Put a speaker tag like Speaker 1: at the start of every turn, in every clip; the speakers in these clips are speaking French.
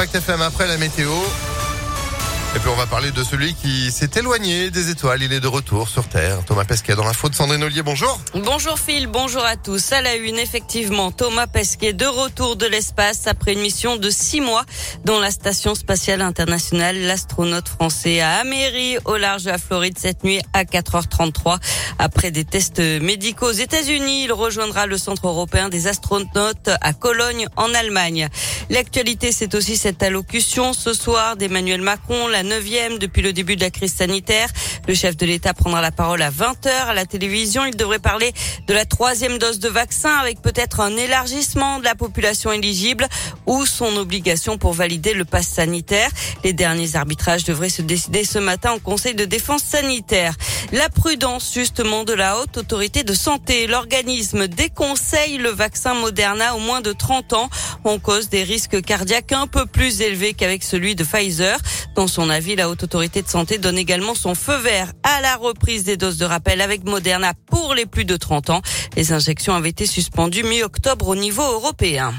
Speaker 1: Impact FM après la météo. Et puis on va parler de celui qui s'est éloigné des étoiles. Il est de retour sur Terre. Thomas Pesquet dans l'info de Sandrine Ollier. Bonjour.
Speaker 2: Bonjour Phil, bonjour à tous. À la une, effectivement, Thomas Pesquet de retour de l'espace après une mission de six mois dans la Station spatiale internationale. L'astronaute français a améri au large de la Floride cette nuit à 4h33. Après des tests médicaux aux États-Unis, il rejoindra le Centre européen des astronautes à Cologne en Allemagne. L'actualité, c'est aussi cette allocution ce soir d'Emmanuel Macron, la neuvième depuis le début de la crise sanitaire. Le chef de l'État prendra la parole à 20h à la télévision. Il devrait parler de la troisième dose de vaccin avec peut-être un élargissement de la population éligible ou son obligation pour valider le pass sanitaire. Les derniers arbitrages devraient se décider ce matin au Conseil de défense sanitaire. La prudence justement de la haute autorité de santé. L'organisme déconseille le vaccin Moderna au moins de 30 ans en cause des risques cardiaques un peu plus élevés qu'avec celui de Pfizer. Dans son avis, la haute autorité de santé donne également son feu vert à la reprise des doses de rappel avec Moderna pour les plus de 30 ans. Les injections avaient été suspendues mi-octobre au niveau européen.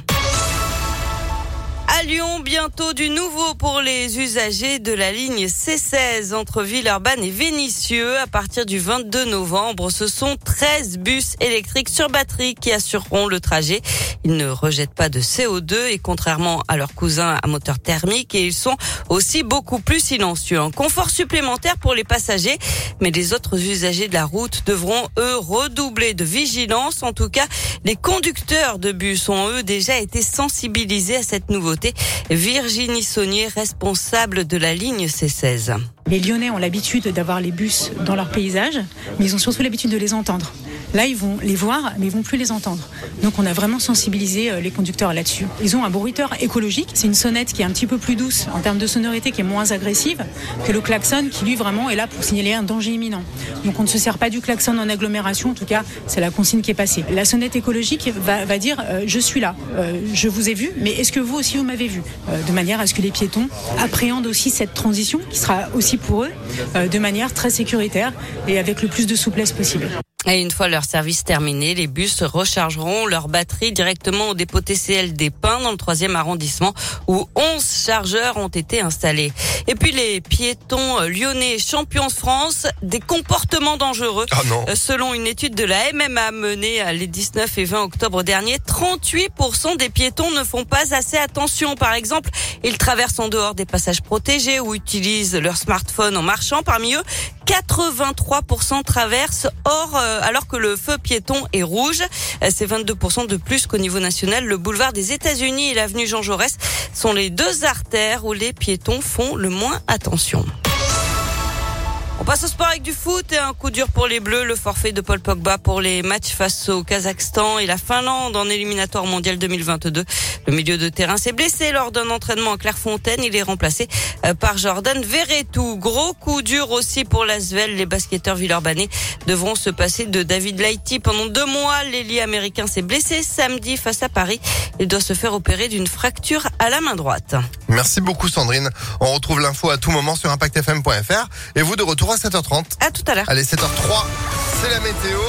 Speaker 2: À bientôt du nouveau pour les usagers de la ligne C16 entre Villeurbanne et Vénissieux. À partir du 22 novembre, ce sont 13 bus électriques sur batterie qui assureront le trajet. Ils ne rejettent pas de CO2 et contrairement à leurs cousins à moteur thermique, et ils sont aussi beaucoup plus silencieux. Un confort supplémentaire pour les passagers, mais les autres usagers de la route devront eux redoubler de vigilance. En tout cas, les conducteurs de bus ont eux déjà été sensibilisés à cette nouveauté. Virginie Saunier, responsable de la ligne C16.
Speaker 3: Les Lyonnais ont l'habitude d'avoir les bus dans leur paysage, mais ils ont surtout l'habitude de les entendre. Là, ils vont les voir, mais ils vont plus les entendre. Donc, on a vraiment sensibilisé euh, les conducteurs là-dessus. Ils ont un bruiteur écologique. C'est une sonnette qui est un petit peu plus douce en termes de sonorité, qui est moins agressive que le klaxon, qui lui vraiment est là pour signaler un danger imminent. Donc, on ne se sert pas du klaxon en agglomération. En tout cas, c'est la consigne qui est passée. La sonnette écologique va, va dire euh, je suis là, euh, je vous ai vu, mais est-ce que vous aussi vous m'avez vu? De manière à ce que les piétons appréhendent aussi cette transition, qui sera aussi pour eux de manière très sécuritaire et avec le plus de souplesse possible.
Speaker 2: Et une fois leur service terminé, les bus rechargeront leur batterie directement au dépôt TCL des Pins dans le troisième arrondissement où 11 chargeurs ont été installés. Et puis les piétons lyonnais champions de France, des comportements dangereux.
Speaker 1: Ah non.
Speaker 2: Euh, selon une étude de la MMA menée les 19 et 20 octobre dernier, 38% des piétons ne font pas assez attention. Par exemple, ils traversent en dehors des passages protégés ou utilisent leur smartphone en marchant. Parmi eux, 83% traversent hors, euh, alors que le feu piéton est rouge. Euh, c'est 22% de plus qu'au niveau national. Le boulevard des États-Unis et l'avenue Jean Jaurès sont les deux artères où les piétons font le moins attention. On passe au sport avec du foot et un coup dur pour les Bleus. Le forfait de Paul Pogba pour les matchs face au Kazakhstan et la Finlande en éliminatoire mondial 2022. Le milieu de terrain s'est blessé lors d'un entraînement à Clairefontaine. Il est remplacé euh, par Jordan Verretou. Gros coup dur aussi pour l'Asvel. Les basketteurs villeurbanais devront se passer de David Laïti pendant deux mois. L'ailier américain s'est blessé samedi face à Paris. Il doit se faire opérer d'une fracture à la main droite.
Speaker 1: Merci beaucoup Sandrine. On retrouve l'info à tout moment sur impactfm.fr et vous de retour à 7h30.
Speaker 2: À tout à l'heure.
Speaker 1: Allez, 7h03, c'est la météo.